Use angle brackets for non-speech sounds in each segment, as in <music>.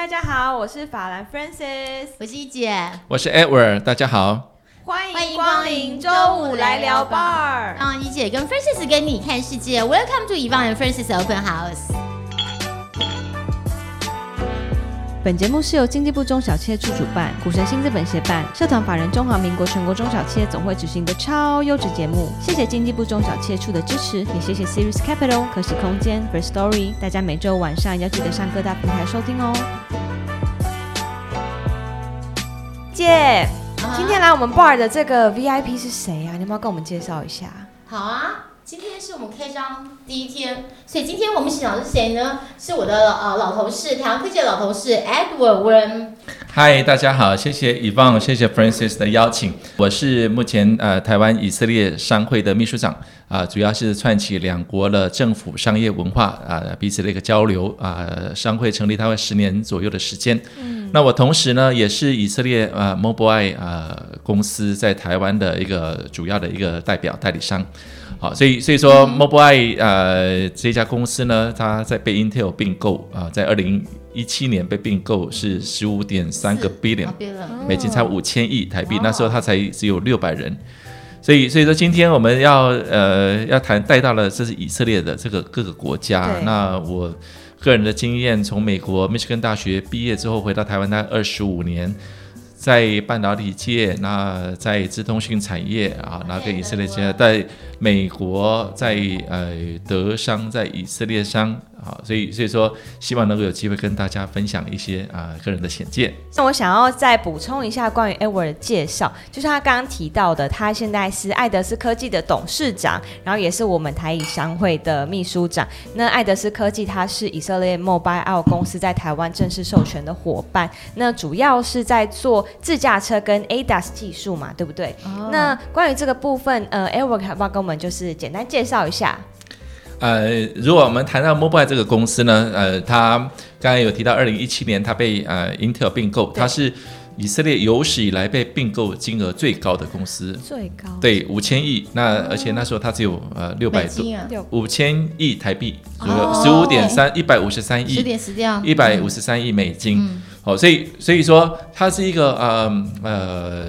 大家好，我是法兰 Francis，我是一姐，我是 Edward，大家好，欢迎光临周五来聊 bar。让一姐跟 Francis 跟你看世界，Welcome to Yvonne and Francis Open House。本节目是由经济部中小企业处主办，股神新资本协办，社团法人中华民国全国中小企业总会执行的超优质节目。谢谢经济部中小企业处的支持，也谢谢 Series Capital、可喜空间、First Story。大家每周晚上要记得上各大平台收听哦。姐，今天来我们 bar 的这个 VIP 是谁啊？你要不要跟我们介绍一下？好啊。今天是我们开张第一天，所以今天我们现场是谁呢？是我的呃老同事，台湾科技的老同事 Edward Wen。嗨，大家好，谢谢 Yvonne，谢谢 Francis 的邀请。我是目前呃台湾以色列商会的秘书长啊，主要是串起两国的政府、商业、文化啊彼此的一个交流啊。商会成立大概十年左右的时间。嗯。那我同时呢，也是以色列呃 Mobileye 啊公司在台湾的一个主要的一个代表代理商。好，所以所以说，Mobileye 呃这家公司呢，它在被 Intel 并购啊，在二零一七年被并购是十五点三个 billion 美金，差五千亿台币。那时候它才只有六百人，所以所以说今天我们要呃要谈带到了这是以色列的这个各个国家。那我个人的经验，从美国密歇根大学毕业之后回到台湾，大概二十五年。在半导体界，那在资通讯产业啊，那跟以色列界，在美国，在呃德商，在以色列商。好，所以所以说，希望能够有机会跟大家分享一些啊个人的浅见。那我想要再补充一下关于 Edward 的介绍，就是他刚刚提到的，他现在是爱德斯科技的董事长，然后也是我们台以商会的秘书长。那爱德斯科技它是以色列 Mobile 公司在台湾正式授权的伙伴，那主要是在做自驾车跟 ADAS 技术嘛，对不对？那关于这个部分，呃，Edward 要不要跟我们就是简单介绍一下？呃，如果我们谈到 Mobile 这个公司呢，呃，它刚才有提到，二零一七年它被呃 Intel 并购，它是以色列有史以来被并购金额最高的公司，最高。对五千亿，那而且那时候它只有呃六百多。五千亿台币，十五点三一百五十三亿，十点十掉。一百五十三亿美金，好，所以所以说它是一个呃呃。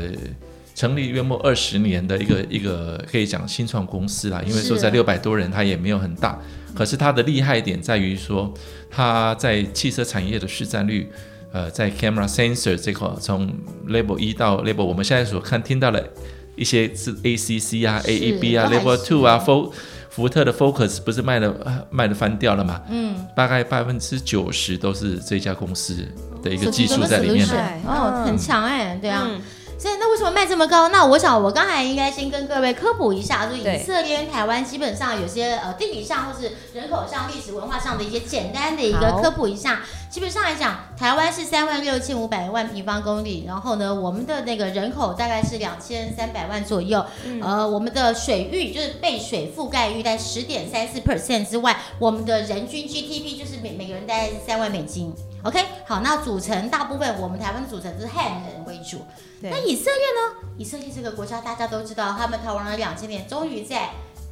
成立约莫二十年的一个一个可以讲新创公司啦，因为说在六百多人，它也没有很大，可是它的厉害点在于说，它在汽车产业的市占率，呃，在 camera sensor 这块，从 level 一到 level 我们现在所看听到的一些是 ACC 啊、AEB 啊、level two 啊，福福特的 Focus 不是卖的卖的翻掉了嘛？嗯，大概百分之九十都是这家公司的一个技术在里面的，哦，很强哎，对啊。所以那为什么卖这么高？那我想我刚才应该先跟各位科普一下，就以色列跟台湾基本上有些呃地理上或是人口上、历史文化上的一些简单的一个科普一下。基本上来讲，台湾是三万六千五百万平方公里，然后呢，我们的那个人口大概是两千三百万左右。呃，我们的水域就是被水覆盖率在十点三四 percent 之外，我们的人均 GDP 就是每每个人大概是三万美金。OK，好，那组成大部分我们台湾的组成是汉人为主。那以色列呢？以色列这个国家大家都知道，他们逃亡了两千年，终于在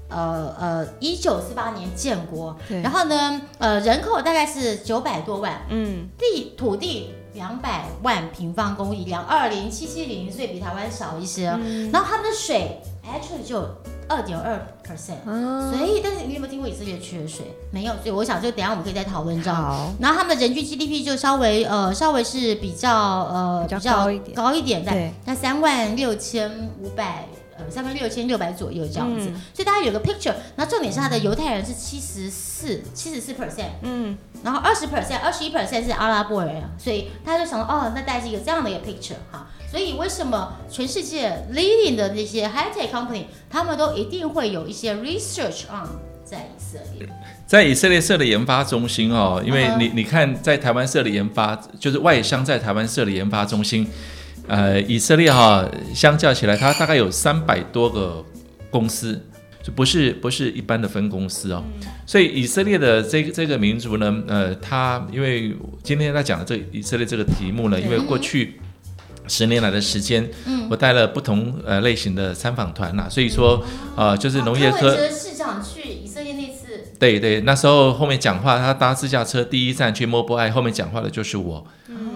呃呃一九四八年建国。然后呢，呃，人口大概是九百多万，嗯，地土地两百万平方公里，两二零七七零，所以比台湾少一些。然后他们的水，actually 就。二点二 percent，所以但是你有没有听过以色列缺水？没有，所以我想就等下我们可以再讨论这样。然后他们的人均 GDP 就稍微呃稍微是比较呃比较高一点，高一点在那三万六千五百呃三万六千六百左右这样子。所以大家有个 picture，那重点是他的犹太人是七十四七十四 percent，嗯，然后二十 percent 二十一 percent 是阿拉伯人，所以大家就想到哦，那带是一个这样的一个 picture 哈。所以为什么全世界 leading 的那些 high tech company，他们都一定会有一些 research on 在以色列，在以色列设的研发中心哦，因为你你看在台湾设的研发，就是外商在台湾设的研发中心，呃，以色列哈相较起来，它大概有三百多个公司，就不是不是一般的分公司哦，所以以色列的这这个民族呢，呃，它因为今天在讲的这以色列这个题目呢，因为过去。十年来的时间，嗯。我带了不同呃类型的参访团呐，所以说呃就是农业科市长去以色列那次。对对，那时候后面讲话，他搭自驾车第一站去 Mobile，后面讲话的就是我。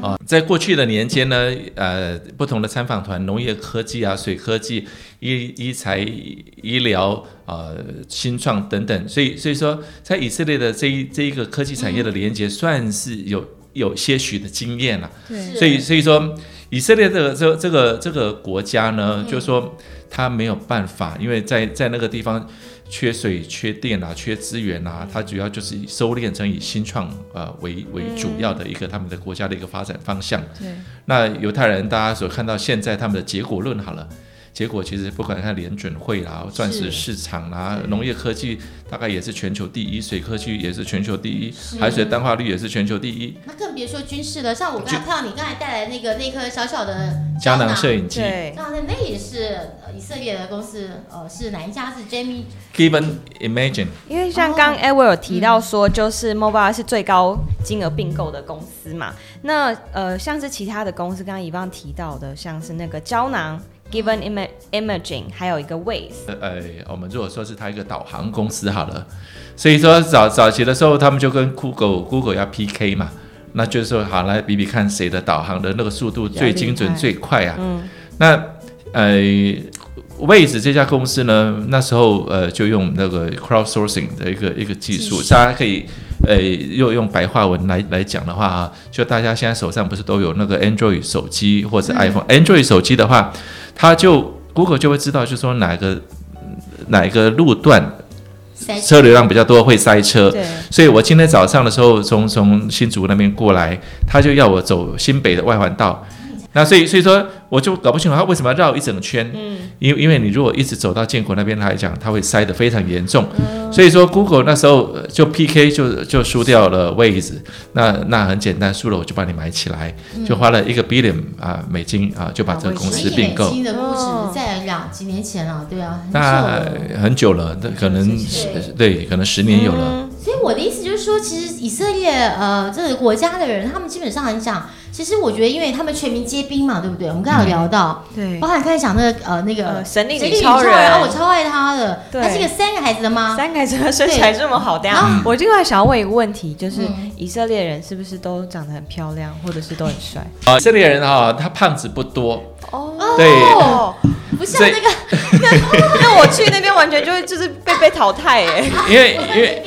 啊，在过去的年间呢，呃，不同的参访团，农业科技啊、水科技、医医材、医疗啊、新创等等，所以所以说，在以色列的这一这一个科技产业的连接，算是有有些许的经验了。对，所以所以说，以色列这个这这个这个国家呢，就是说他没有办法，因为在在那个地方。缺水、缺电啊，缺资源啊，它主要就是以收敛成以新创呃为为主要的一个他们的国家的一个发展方向。对，那犹太人大家所看到现在他们的结果论好了。结果其实不管看联准会啦、钻石市场啦、农业科技，大概也是全球第一；水科技也是全球第一；海水淡化率也是全球第一。那更别说军事了。像我刚才看到你刚才带来那个那颗小小的胶囊摄影机，那那也是以色列的公司，呃，是哪一家？是 Jamie Given Imagine。因为像刚 Edward 有提到说，就是 Mobile 是最高金额并购的公司嘛。那呃，像是其他的公司，刚刚以往提到的，像是那个胶囊。Given Imaging 还有一个 Waze，呃，我们如果说是它一个导航公司好了，所以说早早期的时候，他们就跟 Google Google 要 PK 嘛，那就是说好来比比看谁的导航的那个速度最精准最快啊。嗯。那呃，Waze 这家公司呢，那时候呃就用那个 Crowdsourcing 的一个一个技术，大家可以呃又用白话文来来讲的话啊，就大家现在手上不是都有那个 Android 手机或者 iPhone？Android 手机的话。他就 Google 就会知道，就说哪个哪一个路段车。流量比较多会塞车，所以我今天早上的时候从从新竹那边过来，他就要我走新北的外环道。那所以所以说，我就搞不清楚他为什么要绕一整圈。嗯，因因为你如果一直走到建国那边来讲，它会塞得非常严重。所以说，Google 那时候就 PK 就就输掉了位置。那那很简单，输了我就把你买起来，就花了一个 billion 啊美金啊，就把这个公司并购。新的估值在两几年前了，对啊，那很久了，那可能对，可能十年有了。所以我的意思就是说，其实以色列呃这个国家的人，他们基本上很讲。其实我觉得，因为他们全民皆兵嘛，对不对？我们刚刚有聊到，对，包含刚才讲那个呃那个神力女超人，我超爱他的。他是一个三个孩子的妈，三个孩子生起来这么好，然后我另外想要问一个问题，就是以色列人是不是都长得很漂亮，或者是都很帅？<laughs> 啊，以色列人哈，他胖子不多。哦，对，不像那个，<laughs> 那我去那边完全就会就是被被淘汰哎，因为因为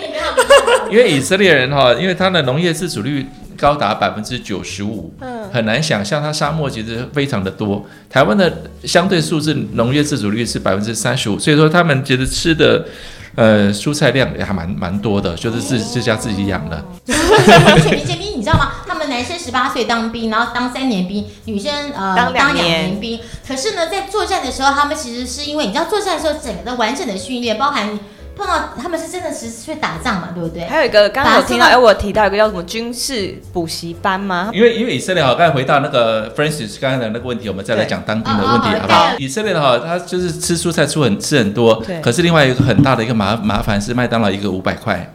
因为以色列人哈，因为他的农业自主率。高达百分之九十五，嗯，很难想象它沙漠其实非常的多。台湾的相对数字农业自主率是百分之三十五，所以说他们觉得吃的呃蔬菜量也还蛮蛮多的，就是自自家自己养的。全民皆兵，你知道吗？他们男生十八岁当兵，然后当三年兵，女生呃当两年兵。可是呢，在作战的时候，他们其实是因为你知道作战的时候整个的完整的训练，包含。碰到他们是真的是去打仗嘛，对不对？还有一个刚刚有听到，哎，我提到一个叫什么军事补习班吗？因为因为以色列哈，刚才回到那个 Francis 刚才的那个问题，我们再来讲当兵的问题，好不好？以色列的哈，他就是吃蔬菜出很吃很多，可是另外一个很大的一个麻麻烦是麦当劳一个五百块，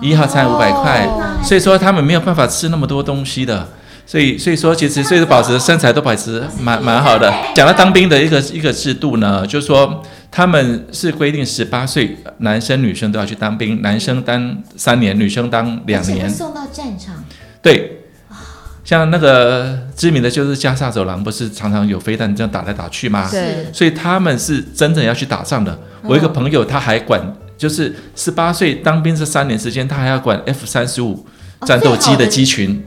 一号餐五百块，所以说他们没有办法吃那么多东西的。所以，所以说，其实，所以保持身材都保持蛮蛮好的。讲到当兵的一个一个制度呢，就是说他们是规定十八岁男生女生都要去当兵，男生当三年，女生当两年。送到战场。对，像那个知名的就是加沙走廊，不是常常有飞弹这样打来打去吗？对。所以他们是真正要去打仗的。我一个朋友他还管，就是十八岁当兵这三年时间，他还要管 F 三十五战斗机的机群。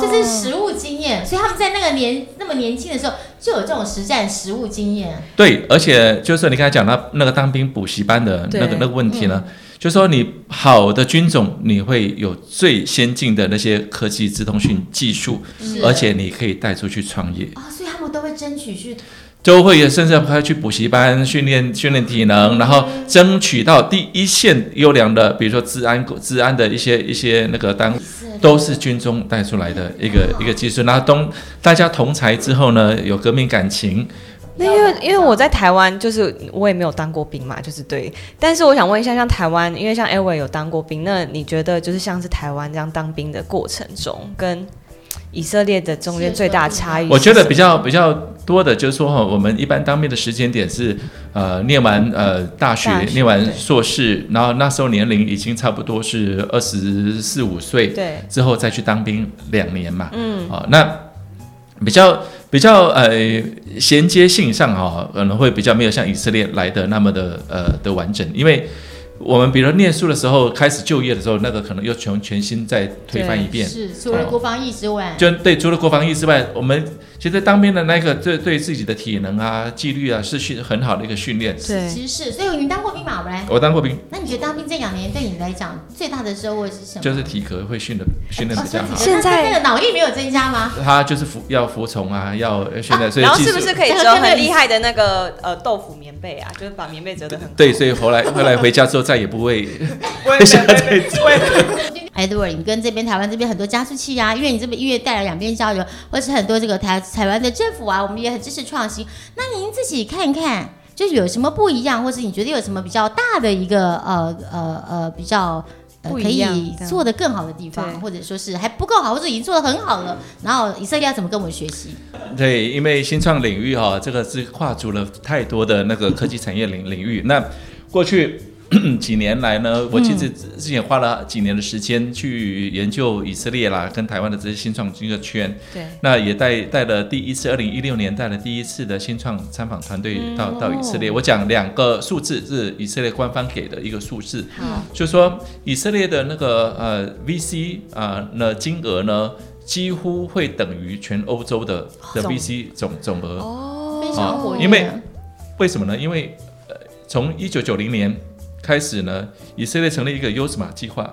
这是实物经验，所以他们在那个年那么年轻的时候就有这种实战实物经验。对，而且就是你刚才讲到那个当兵补习班的那个那个问题呢，就说你好的军种，你会有最先进的那些科技、自通讯技术，而且你可以带出去创业啊，所以他们都会争取去。都会甚至还去补习班训练训练体能，然后争取到第一线优良的，比如说治安治安的一些一些那个单，都是军中带出来的一个一个技术。然后东大家同才之后呢，有革命感情。那因为因为我在台湾，就是我也没有当过兵嘛，就是对。但是我想问一下，像台湾，因为像 Elway 有当过兵，那你觉得就是像是台湾这样当兵的过程中跟。以色列的中间最大的差异？我觉得比较比较多的就是说哈，我们一般当兵的时间点是呃念完呃大学，大学念完硕士，然后那时候年龄已经差不多是二十四五岁，对之后再去当兵两年嘛，嗯，哦，那比较比较呃衔接性上哈、可能会比较没有像以色列来的那么的呃的完整，因为我们比如念书的时候，开始就业的时候，那个可能又全全新再推翻一遍，是除了国防役之外，就对，除了国防意之外，我们其实当兵的那个对对自己的体能啊、纪律啊是训很好的一个训练。对其实是，所以你当过兵马来？我当过兵，那你觉得当兵这两年对你来讲最大的收获是什么？就是体格会训的训练哦比较好。现在那那个脑力没有增加吗？他就是服要服从啊，要训练，所以然后是不是可以折很厉害的那个呃豆腐棉被啊？就是把棉被折得很好对，所以后来后来回家之后再也不会 <laughs> 我会想 <laughs> 再你跟这边台湾这边很多加速器啊，因为你这边音乐带来两边交流，或是很多这个台台湾的政府啊，我们也很支持创新。那您自己看一看，就是有什么不一样，或是你觉得有什么比较大的一个呃呃呃比较。呃，可以做的更好的地方，或者说是还不够好，或者已经做的很好了。然后以色列要怎么跟我们学习？对，因为新创领域哈、这个是跨足了太多的那个科技产业领领域。那过去几年来呢，我其实之前花了几年的时间去研究以色列啦，跟台湾的这些新创这个圈。对那也带带了第一次，二零一六年带了第一次的新创参访团队到、到以色列。我讲两个数字是以色列官方给的一个数字，嗯，就说以色列的那个呃 VC 啊、那金额呢，几乎会等于全欧洲的的 VC 总总额。哦非常活跃。因为为什么呢？因为呃，从一九九零年开始呢，以色列成立一个优斯玛计划，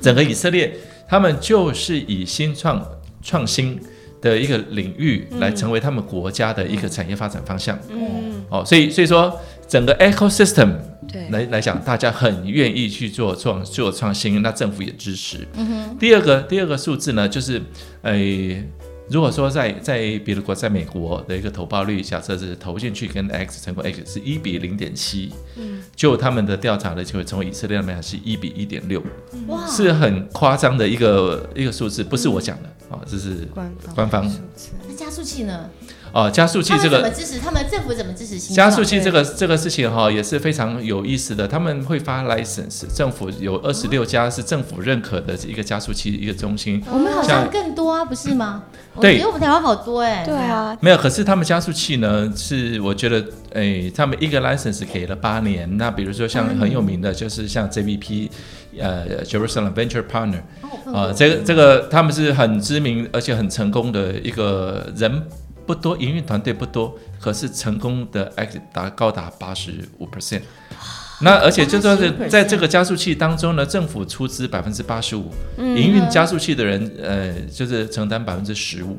整个以色列他们就是以新创创新的一个领域来成为他们国家的一个产业发展方向。嗯，哦，所以所以说整个 ecosystem 对来来讲，大家很愿意去做创做创新，那政府也支持。嗯第二个第二个数字呢，就是呃，如果说在在比如国，在美国的一个投报率，假设是投进去跟 X 成功 X 是一比零点七，嗯，就他们的调查的就会成为以色列那边是一比一点六，哇，是很夸张的一个一个数字，不是我讲的啊、哦，这是官方官方。数字。那加速器呢？哦，加速器这个怎么支持？他们政府怎么支持新创？加速器这个这个事情哈、也是非常有意思的，他们会发 license，政府有二十六家是政府认可的一个加速器一个中心，我们好像像更多啊，不是吗？我对觉得我们台湾好多哎。对，啊，没有，可是他们加速器呢是我觉得，诶，他们一个 license 给了八年，那比如说像很有名的就是像 JVP，呃，Jerusalem Venture Partner，啊、这个这个他们是很知名而且很成功的一个人不多，营运团队不多，可是成功的 act 达高达八十五 percent。那而且就算是在这个加速器当中呢，政府出资百分之八十五，营运加速器的人呃就是承担百分之十五，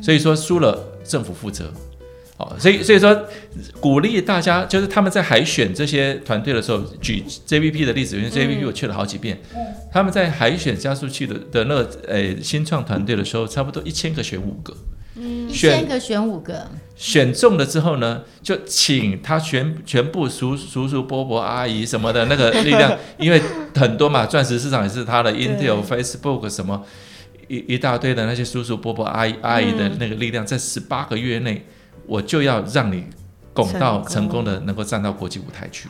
所以说输了政府负责。哦，所以所以说鼓励大家，就是他们在海选这些团队的时候，举 JVP 的例子，因为 JVP 我去了好几遍，他们在海选加速器的的那个呃新创团队的时候，差不多一千个选五个，一选千个选五个，选中了之后呢，就请他全全部叔叔叔伯伯阿姨什么的那个力量，<laughs> 因为很多嘛，钻石市场也是他的，Intel、Facebook 什么一一大堆的那些叔叔伯伯阿姨阿姨的那个力量，在十八个月内，我就要让你拱到成功。的能够站到国际舞台去。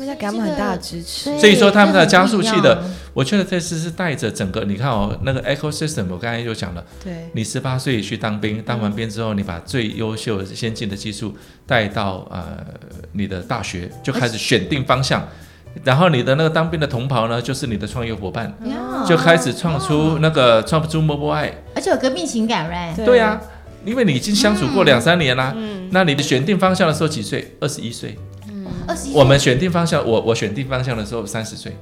哦，他们要给他们很大的支持，所以说他们的加速器的我觉得这次是带着整个，你看哦，那个 ecosystem，我刚才就讲了。对，你十八岁去当兵，当完兵之后，你把最优秀、先进的技术带到呃你的大学，就开始选定方向。然后你的那个当兵的同袍呢，就是你的创业伙伴，呀就开始创出那个创出 Mobile。而且有革命情感，right？对对呀、因为你已经相处过两三年啦。嗯那你的选定方向的时候几岁？二十一岁。二十一，我们选定方向，我我选定方向的时候三十岁，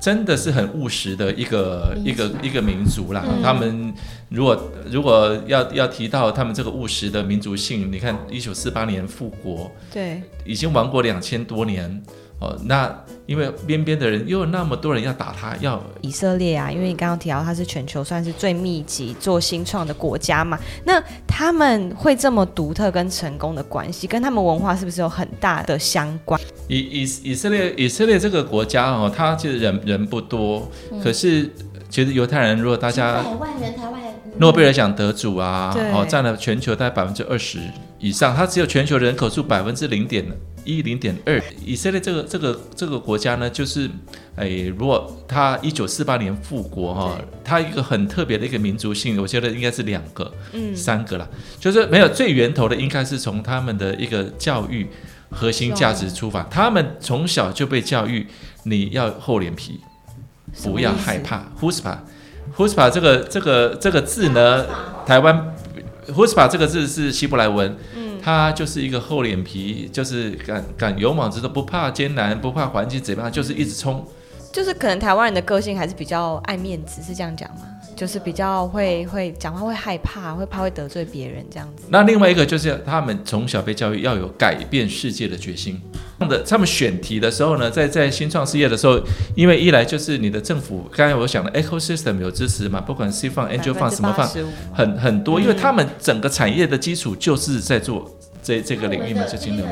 真的是很务实的一个一个一个民族啦。他们如果如果要要提到他们这个务实的民族性，你看一九四八年复国，对，已经亡国两千多年哦，那因为边边的人又有那么多人要打他，要以色列啊，因为你刚刚提到它是全球算是最密集做新创的国家嘛，那他们会这么独特跟成功的关系，跟他们文化是不是有很大的相关？以以以色列以色列这个国家哦，它其实人人不多，可是其实犹太人如果大家百万人台湾诺贝尔奖得主啊，对哦，占了全球大概百分之二十以上，它只有全球人口数百分之零点一、零点二。以色列这个这个这个国家呢，就是，哎，如果它一九四八年复国哈、它一个很特别的一个民族性，我觉得应该是两个、嗯，三个啦，就是没有最源头的，应该是从他们的一个教育核心价值出发，他们从小就被教育你要厚脸皮，不要害怕 h u s p a h u s p a 这个这个这个字呢，台湾 h u s p a 这个字是希伯来文，嗯它就是一个厚脸皮，就是敢敢勇往直前，不怕艰难，不怕环境怎么样，就是一直冲。就是可能台湾人的个性还是比较爱面子，是这样讲吗？就是比较会会讲话会害怕，会怕会得罪别人这样子。那另外一个就是他们从小被教育要有改变世界的决心。的他们选题的时候呢，在在新创事业的时候，因为一来就是你的政府，刚才我想的 ecosystem 有支持嘛，不管 C 放、Angel 放什么放，很很多，嗯因为他们整个产业的基础就是在做这这个领域嘛，就金融。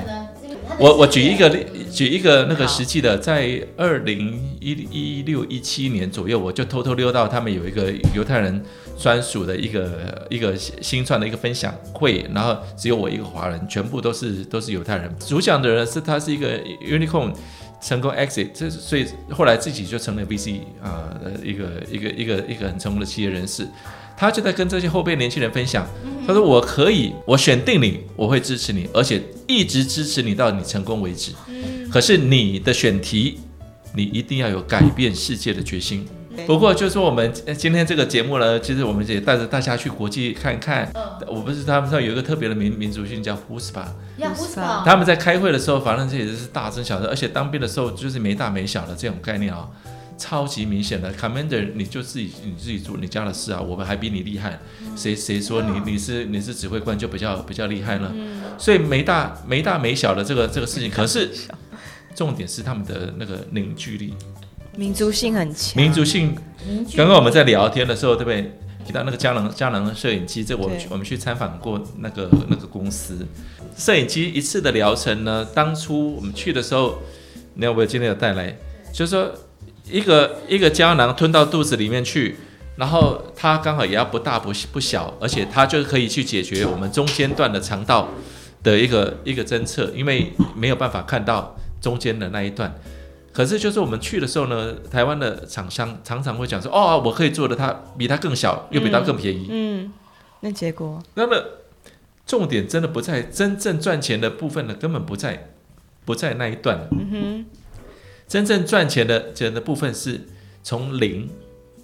我我我举一个例，举一个那个实际的，在二零一一六一七年左右，我就偷偷溜到他们有一个犹太人专属的一个一个新创的一个分享会，然后只有我一个华人，全部都是都是犹太人。主讲的人是他是一个 unicorn 成功 exit，这所以后来自己就成了 VC 啊、呃、一个一个一个一个很成功的企业人士。他就在跟这些后辈年轻人分享，他说：“我可以，我选定你，我会支持你，而且一直支持你到你成功为止。可是你的选题，你一定要有改变世界的决心。不过，就是说我们呃今天这个节目呢，其实我们也带着大家去国际看看。我不是他们说有一个特别的民民族性叫 Huspa，要不是吧？他们在开会的时候，反正这也是大声小声，而且当兵的时候就是没大没小的这种概念啊、超级明显的。Commander，你就自己你自己做你家的事啊，我们还比你厉害，谁谁说你你是你是指挥官就比较比较厉害呢？所以没大没大没小的这个这个事情，可是重点是他们的那个凝聚力、民族性很强，民族性。刚刚我们在聊天的时候，对不对？提到那个佳能佳能摄影机，这我们对我们去参访过那个那个公司，摄影机一次的疗程呢，当初我们去的时候，你看我今天有带来，就是说一个一个胶囊吞到肚子里面去，然后它刚好也要不大不不小，而且它就可以去解决我们中间段的肠道的一个一个侦测，因为没有办法看到中间的那一段。可是就是我们去的时候呢，台湾的厂商常常会讲说，哦，我可以做的它比它更小，又比它更便宜。嗯，那结果那么重点真的不在真正赚钱的部分呢，根本不在不在那一段。嗯哼，真正赚钱的钱的部分是从零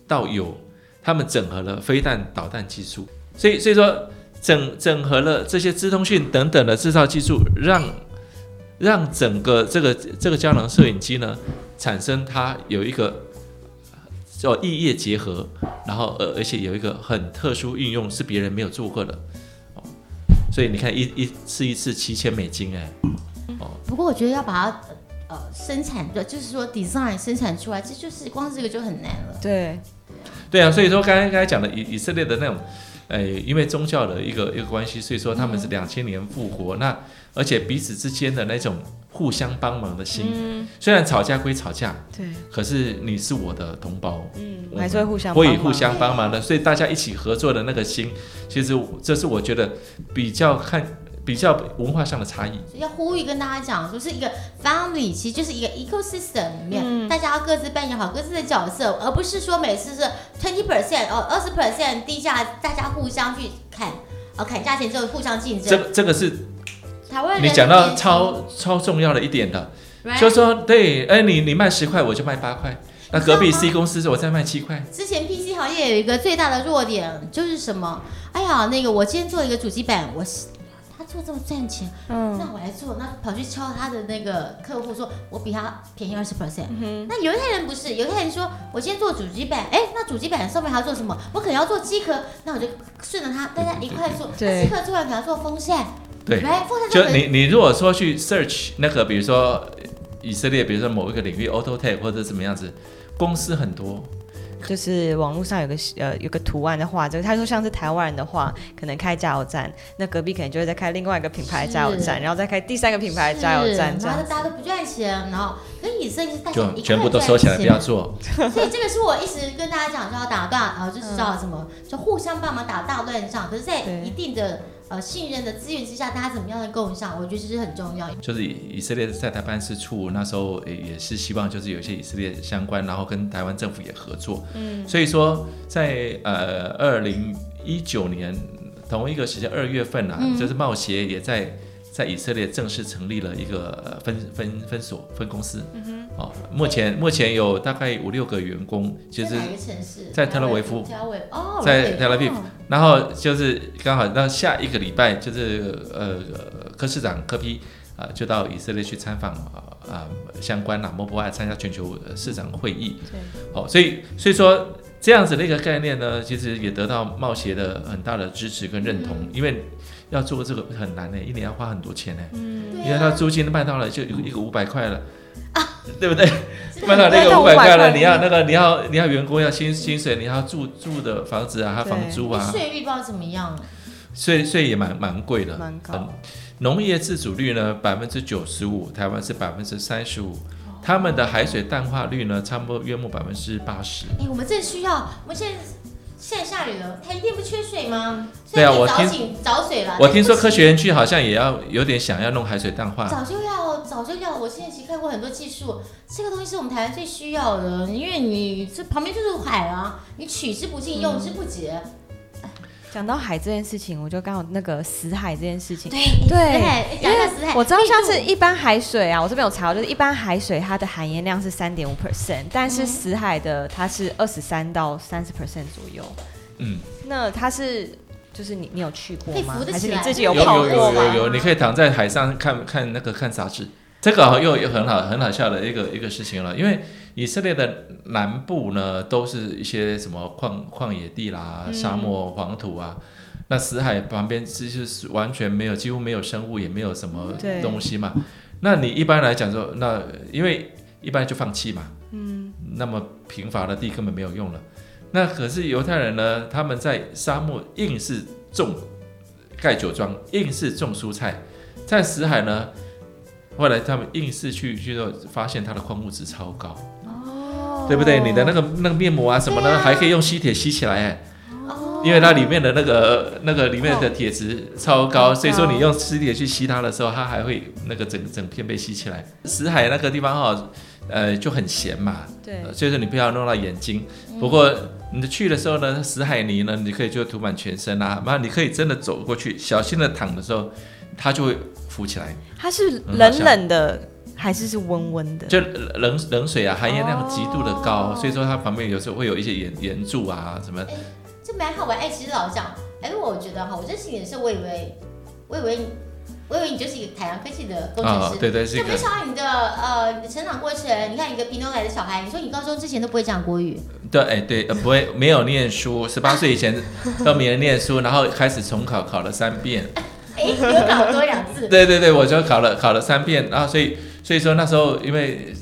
到有，他们整合了飞弹导弹技术，所以所以说整整合了这些资通讯等等的制造技术，让让整个这个这个胶囊摄影机呢产生它有一个叫异业结合，然后呃而且有一个很特殊应用是别人没有做过的，哦，所以你看一一次一次七千美金哎，哦。不过我觉得要把它呃生产的，就是说 design 生产出来，这就是光这个就很难了。对，对啊，所以说刚才刚才讲的以以色列的那种，呃，因为宗教的一个一个关系，所以说他们是两千年复活，那而且彼此之间的那种互相帮忙的心，嗯，虽然吵架归吵架，对，可是你是我的同胞，嗯，我还是会互相帮忙会互相帮忙的，所以大家一起合作的那个心，其实这是我觉得比较看比较文化上的差异。要呼吁跟大家讲，说是一个 family，其实就是一个 ecosystem 里面，嗯大家要各自扮演好各自的角色，而不是说每次是 twenty percent 哦二十 percent 低价，大家互相去砍，哦砍价钱之后互相竞争。这个这个是台湾人你讲到超超重要的一点的，right？就是说对，哎，你你卖十块，我就卖八块，那隔壁 C 公司我再卖七块。之前 PC 行业有一个最大的弱点就是什么？哎呀，那个我今天做一个主机板，我做这么赚钱，嗯，那我来做，那跑去敲他的那个客户说，我比他便宜二十 percent。嗯那犹太人不是，犹太人说，我今天做主机板，哎，那主机板上面还要做什么？我可能要做机壳，那我就顺着他，大家一块做。机壳做完，可能要做风扇，对，来，风扇就你你如果说去 search 那个，比如说以色列，比如说某一个领域 AutoTech 或者怎么样子，公司很多，就是网络上有个呃有个图案的画，这个他说像是台湾人的话，可能开加油站，那隔壁可能就会再开另外一个品牌加油站，然后再开第三个品牌加油站，这样大家都不赚钱，然后可以色列是大家全部都收起来不要做。<laughs> 所以这个是我一直跟大家讲，就要打断然后，就是叫什么，就互相帮忙打大乱仗。可是，在一定的。呃，信任的资源之下，大家怎么样的共享，我觉得这是很重要。就是以色列在台办事处那时候也是希望，就是有一些以色列相关，然后跟台湾政府也合作。嗯，所以说在呃二零一九年同一个时间二月份啊，就是茂协也在在以色列正式成立了一个分分分所分公司。嗯哼。哦，目前目前有大概五六个员工，就是哪个城市？在特拉维夫。哦，在特拉维夫。然后就是刚好那下一个礼拜就是呃科市长科批啊就到以色列去参访啊相关啦，莫博爱参加全球市长会议。对。哦，所以所以说这样子的一个概念呢，其实也得到冒协的很大的支持跟认同，因为要做这个很难呢，一年要花很多钱呢。嗯。你看他租金卖到了就一个五百块了。啊，对不对？卖到那个五百块了，你要那个，你要你要员工要薪薪水，你要住住的房子啊，还房租啊。税率不知道怎么样。税税也蛮蛮贵的，蛮高。农业自主率呢百分之九十五，台湾是百分之三十五。他们的海水淡化率呢差不多约莫百分之八十。哎，我们正需要，我们现在。现在下雨了，它一定不缺水吗？对啊，我听找水了。我听说科学园区好像也要有点想要弄海水淡化。早就要，早就要。我现在其实看过很多技术，这个东西是我们台湾最需要的，因为你这旁边就是海啊，你取之不尽，用之不竭。讲到海这件事情，我就刚好那个死海这件事情。对对，因为我知道像是一般海水啊，我这边有查，就是一般海水它的含盐量是三点五 percent，但是死海的它是二十三到三十 percent 左右。嗯，那它是就是你你有去过吗？还是你自己有跑过吗？有有有有，你可以躺在海上看看那个看杂志。这个又又很好很好笑的一个一个事情了，因为以色列的南部呢，都是一些什么旷旷野地啦、沙漠、黄土啊，那死海旁边其实是完全没有，几乎没有生物，也没有什么东西嘛。那你一般来讲说，那因为一般就放弃嘛，嗯，那么贫乏的地根本没有用了。那可是犹太人呢，他们在沙漠硬是种盖酒庄，硬是种蔬菜，在死海呢。后来他们硬是去去说，发现它的矿物质超高，哦，对不对？你的那个那个面膜啊什么的，还可以用吸铁吸起来，哦，因为它里面的那个那个里面的铁质超高，所以说你用吸铁去吸它的时候，它还会那个整整片被吸起来。死海那个地方哈，呃，就很咸嘛，对，所以说你不要弄到眼睛。不过你去的时候呢，死海泥呢，你可以就涂满全身啊，那你可以真的走过去，小心的躺的时候，它就会。浮起来，它是冷冷的还是是温温的？就冷冷水啊，含盐量极度的高，所以说它旁边有时候会有一些盐盐柱啊什么。这蛮好玩哎，其实老讲，哎，我觉得哈，我认识你的时候，我以为，我以为，我以为你就是一个海洋科技的工程师，对对，就没想到你的呃成长过程。你看一个平头来的小孩，你说你高中之前都不会讲国语？对，哎对，呃不会，没有念书，十八岁以前 <laughs> 都没人念书，然后开始重考，考了三遍。哎有考多两次。对对对，我就考了考了三遍，然后所以所以说那时候因为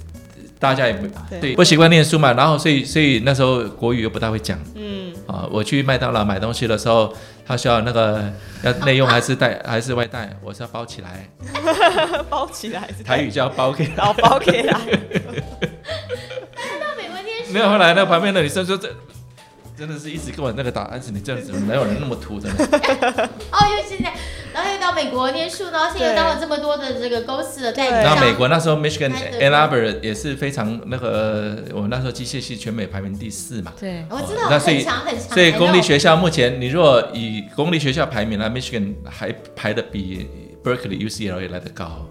大家也不对不习惯念书嘛，然后所以所以那时候国语又不大会讲。嗯。啊，我去麦当劳买东西的时候，他需要那个要内用还是带 <laughs> 还是外带，我是要包起来。<laughs> 包起来。台语叫包给。哦，包给来。<laughs> 到美国念书。没有，后来那旁边的女生说这。真的是一直跟我那个打，但是你这样子，哪有人那么土的？<laughs> 哦，因为现在，然后又到美国念书，然后现在又当了这么多的这个公司的代理。那美国那时候，Michigan Ann Arbor 也是非常那个，我们那时候机械系全美排名第四嘛。对，我知道，很强很强。所以公立学校目前，你如果以公立学校排名呢，Michigan 还排的比 Berkeley、UCLA 来的高。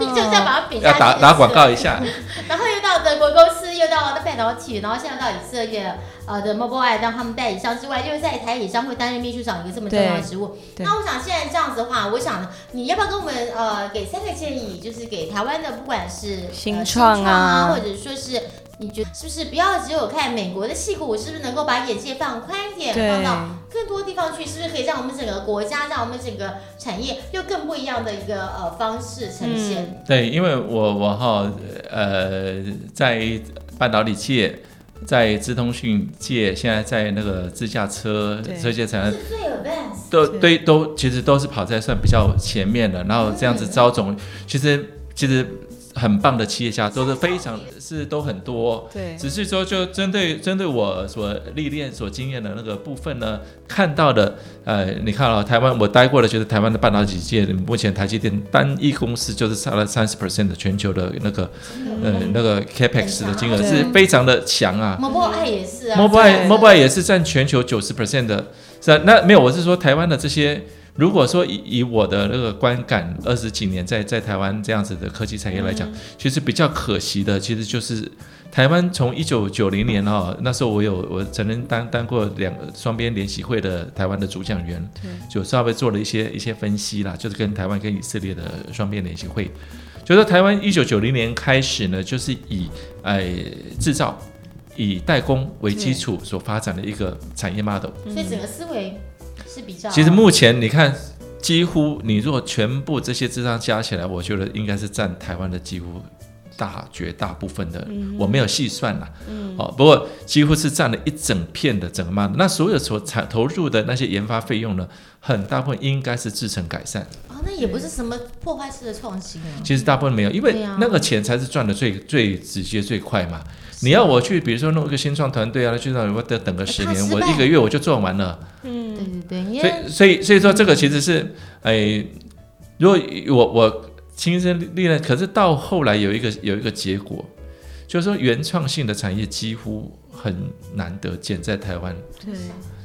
<laughs> 就是要把它比下去。要打打广告一下。<laughs> 然后又到德国公司，又到半导体，然后现在到以色列呃的 Mobileye，让他们代理商之外，又在台以商会担任秘书长一个这么重要的职务。那我想现在这样子的话，我想你要不要跟我们呃给三个建议，就是给台湾的不管是新创啊，或者说是。你觉得是不是不要只有看美国的戏骨？是不是能够把眼界放宽一点，放到更多地方去？是不是可以让我们整个国家，让我们整个产业又更不一样的一个呃方式呈现？对，因为我我哈呃在半导体企业在资通讯界，现在在那个自驾车对车界产业是最 advanced。都对都其实都是跑在算比较前面的，然后这样子招总，其实其实很棒的企业家都是非常是都很多。对。只是说，就针对针对我所历练、所经验的那个部分呢，看到的，呃，你看啊、台湾我待过的，就是台湾的半导体界，目前台积电单一公司就是占了三十 percent 的全球的那个，呃，那个 capex 的金额是非常的强啊。Mobile 也是啊 Mobile 对 Mobile 也是占全球九十 percent 的，是啊，那没有，我是说台湾的这些，如果说以以我的那个观感，二十几年在在台湾这样子的科技产业来讲，其实比较可惜的，其实就是台湾从一九九零年哦，那时候我有我曾经当当过两个双边联席会的台湾的主讲员，就稍微做了一些一些分析啦，就是跟台湾跟以色列的双边联席会。就说台湾一九九零年开始呢，就是以呃制造、以代工为基础所发展的一个产业 model。所以整个思维其实目前你看，几乎你如果全部这些智商加起来，我觉得应该是占台湾的几乎大绝大部分的，我没有细算啦。哦，不过几乎是占了一整片的整个 model。那所有所产投入的那些研发费用呢，很大部分应该是制成改善。哦，那也不是什么破坏式的创新啊。其实大部分没有，因为那个钱才是赚的最最直接最快嘛。你要我去，比如说弄一个新创团队啊，去让我得等个十年，我一个月我就做完了。嗯对对对，所以所以所以说这个其实是，哎，如果我我亲身历练，可是到后来有一个有一个结果，就是说原创性的产业几乎很难得见在台湾，对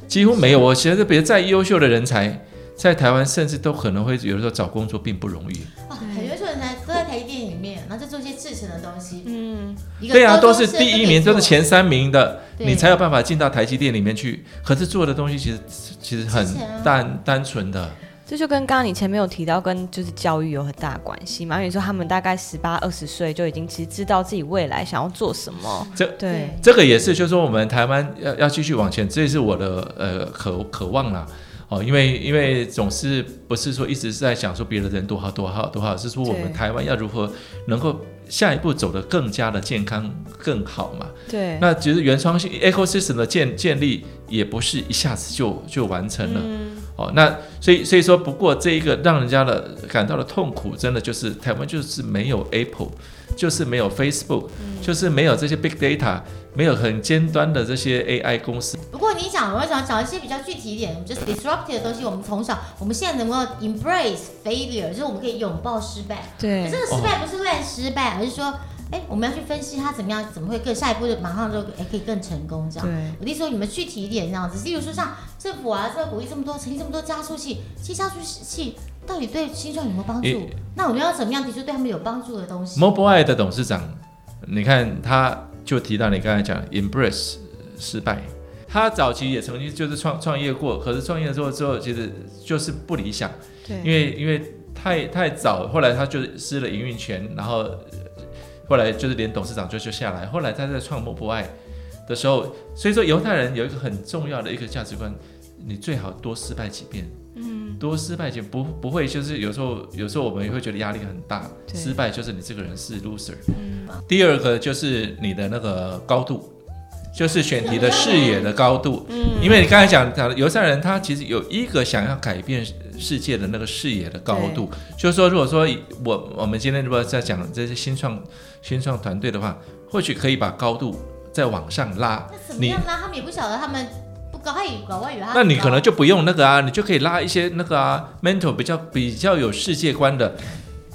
几乎没有。我觉得别再优秀的人才。在台湾，甚至都可能会有的时候找工作并不容易。哦，很优秀的人才都在台积电里面，然后就做一些制成的东西。嗯，对啊，都是第一名，都是前三名的，你才有办法进到台积电里面去。可是做的东西其实其实很单单纯的，这就跟刚刚你前面有提到，跟就是教育有很大的关系嘛。因为你说他们大概十八二十岁就已经其实知道自己未来想要做什么，这对，这个也是，就是说我们台湾要要继续往前，这也是我的呃渴渴望啦。哦，因为因为总是不是说一直是在想说别的人多好多好多好，是说我们对台湾要如何能够下一步走得更加的健康更好嘛。对，那其实原创性 ecosystem 的建建立也不是一下子就就完成了。嗯哦，那所以所以说，不过这一个让人家的感到的痛苦，真的就是台湾就是没有 Apple，就是没有 Facebook，、就是没有这些 Big Data，没有很尖端的这些 AI 公司。不过你讲，我想讲一些比较具体一点，就是 disruptive 的东西。我们从小，我们现在能够 embrace failure，就是我们可以拥抱失败。对这，个失败不是乱失败，而是说，哎，我们要去分析他怎么样，怎么会更下一步就马上就哎可以更成功这样。对，我的意思说，你们具体一点这样子，例如说像政府啊，这个鼓励这么多，成立这么多加速器，其实加速器到底对新创有没有帮助？那我们要怎么样提出对他们有帮助的东西？Mobileye 的董事长，你看他就提到你刚才讲 embrace 失败。他早期也曾经就是创创业过，可是创业之后之后，其实就是不理想。对，因为因为太太早，后来他就失了营运权，然后呃后来就是连董事长就就下来，后来他在创 Mobileye 的时候，所以说犹太人有一个很重要的一个价值观，你最好多失败几遍。嗯，多失败几遍不不会就是有时候有时候我们也会觉得压力很大，失败就是你这个人是 loser。第二个就是你的那个高度，就是选题的视野的高度。嗯，因为你刚才讲讲犹太人，他其实有一个想要改变世界的那个视野的高度，就是说，如果说我我们今天如果在讲这些新创新创团队的话，或许可以把高度再往上拉。那怎么样拉？他们也不晓得他们不高，他也搞外语，他那你可能就不用那个啊，你就可以拉一些那个啊，mentor 比较比较有世界观的，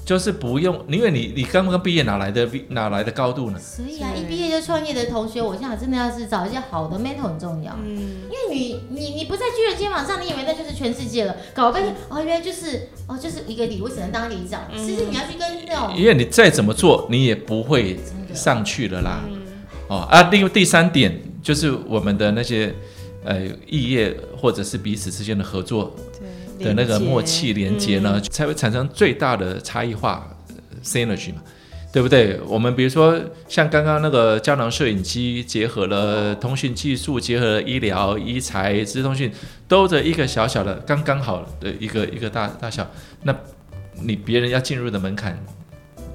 就是不用，因为你你刚刚毕业哪来的哪来的高度呢？所以啊，一毕业就创业的同学，我想真的要是找一些好的 mentor 很重要。嗯，因为你你你不在巨人肩膀上，你以为那就是全世界了，搞半天哦，原来就是哦，就是一个里，我只能当里长。其实你要去跟那种因为你再怎么做，你也不会上去了啦。嗯哦啊，另第三点就是我们的那些呃异业或者是彼此之间的合作对的那个默契连接呢，才会产生最大的差异化呃 synergy 嘛，对不对？我们比如说像刚刚那个胶囊摄影机结合了通讯技术，结合了医疗、医材、资通讯，都着一个小小的刚刚好的一个一个大大小，那你别人要进入的门槛。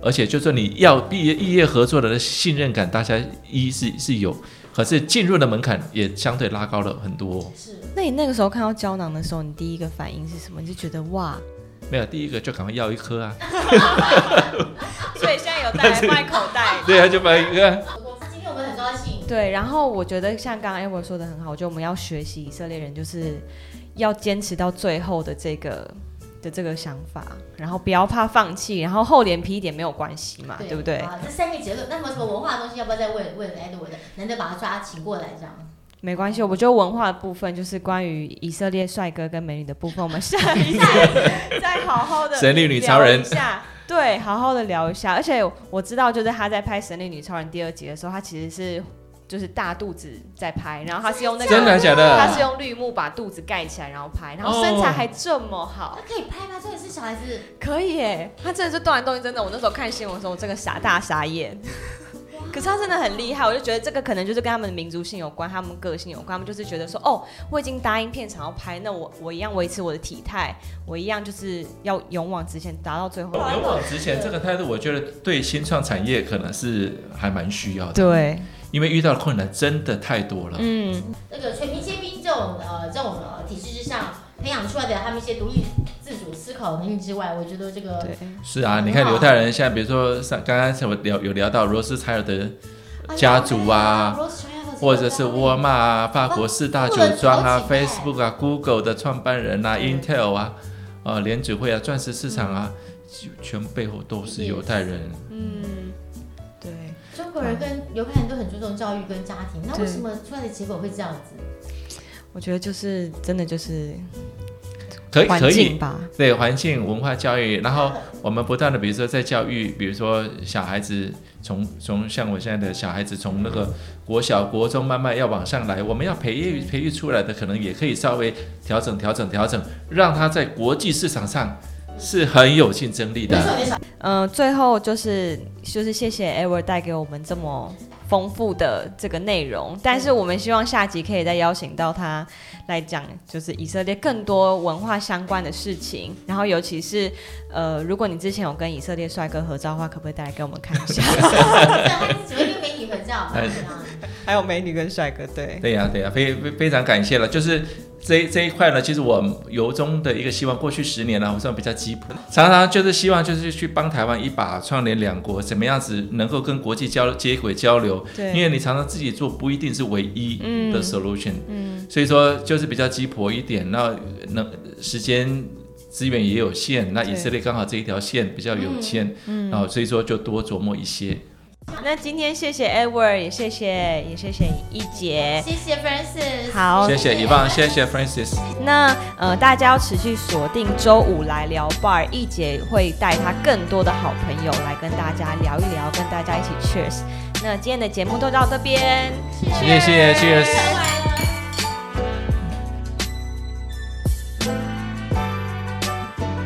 而且就是说你要毕业异业合作的信任感，大家一是是有，可可是进入的门槛也相对拉高了很多。是，那你那个时候看到胶囊的时候，你第一个反应是什么？你就觉得哇，没有，第一个就赶快要一颗啊，所以现在有带来放在口袋。对啊，就买一个。今天我们很高兴。对，然后我觉得像刚刚 Ever 说的很好，我觉得我们要学习以色列人，就是要坚持到最后的这个的这个想法，然后不要怕放弃，然后厚脸皮一点没有关系嘛，对不对？啊，这三个结论，那么什么文化的东西要不要再问问 Edward？难得把他抓请过来这样。没关系，我觉得文化的部分就是关于以色列帅哥跟美女的部分，我们下 <laughs> 一次再好好的神力女超人一下，对，好好的聊一下。而且我知道，就是他在拍《神力女超人》第二集的时候，他其实是就是大肚子在拍，然后他是用那个真的假的？他是用绿幕把肚子盖起来然后拍，然后身材还这么好，他可以拍吗？这个是小孩子可以耶，他真的是动来动去，真的，我那时候看新闻的时候，我这个傻大傻眼。可是他真的很厉害，我就觉得这个可能就是跟他们的民族性有关，他们个性有关。他们就是觉得说，哦，我已经答应片场要拍，那我我一样维持我的体态，我一样就是要勇往直前，达到最后。勇往直前这个态度，我觉得对新创产业可能是还蛮需要的。对，因为遇到的困难真的太多了。嗯，那个全民皆兵这种呃这种呃体制之上。培养出来的他们一些独立自主思考能力之外，我觉得这个是啊，你看犹太人现在，比如说上刚刚我聊有聊到罗斯柴尔德家族啊，或者是沃尔玛啊，法国四大酒庄啊，Facebook 啊，Google 的创办人啊，Intel 啊，呃，联指会啊，钻石市场啊，全背后都是犹太人。嗯，国人跟犹太人都很注重教育跟家庭，那为什么出来的结果会这样子？我觉得就是真的就是可以可以。吧，对环境文化教育，然后我们不断的比如说在教育，比如说小孩子从从像我现在的小孩子从那个国小国中慢慢要往上来，我们要培育培育出来的可能也可以稍微调整调整调整，让他在国际市场上是很有竞争力的。嗯，最后就是就是谢谢 Ever 带给我们这么。丰富的这个内容，但是我们希望下集可以再邀请到他来讲，就是以色列更多文化相关的事情。然后，尤其是呃，如果你之前有跟以色列帅哥合照的话，可不可以带来给我们看一下？只会跟美女合照，还有美女跟帅哥，对，对呀，对呀，非非非常感谢了，就是。这这一块呢，其实我由衷的一个希望，过去十年呢，我算比较基本，常常就是希望就是去帮台湾一把，串联两国，怎么样子能够跟国际交接轨交流。对，因为你常常自己做不一定是唯一的 solution。嗯，所以说就是比较鸡婆一点，那那时间资源也有限，那以色列刚好这一条线比较有限，嗯，然后所以说就多琢磨一些。那今天谢谢 Edward，也谢谢也谢谢一杰，谢谢 Francis，好，谢谢一棒，谢谢 Francis。那呃，大家要持续锁定周五来聊 bar，一杰会带他更多的好朋友来跟大家聊一聊，跟大家一起 Cheers。那今天的节目就到这边，谢谢 Cheers。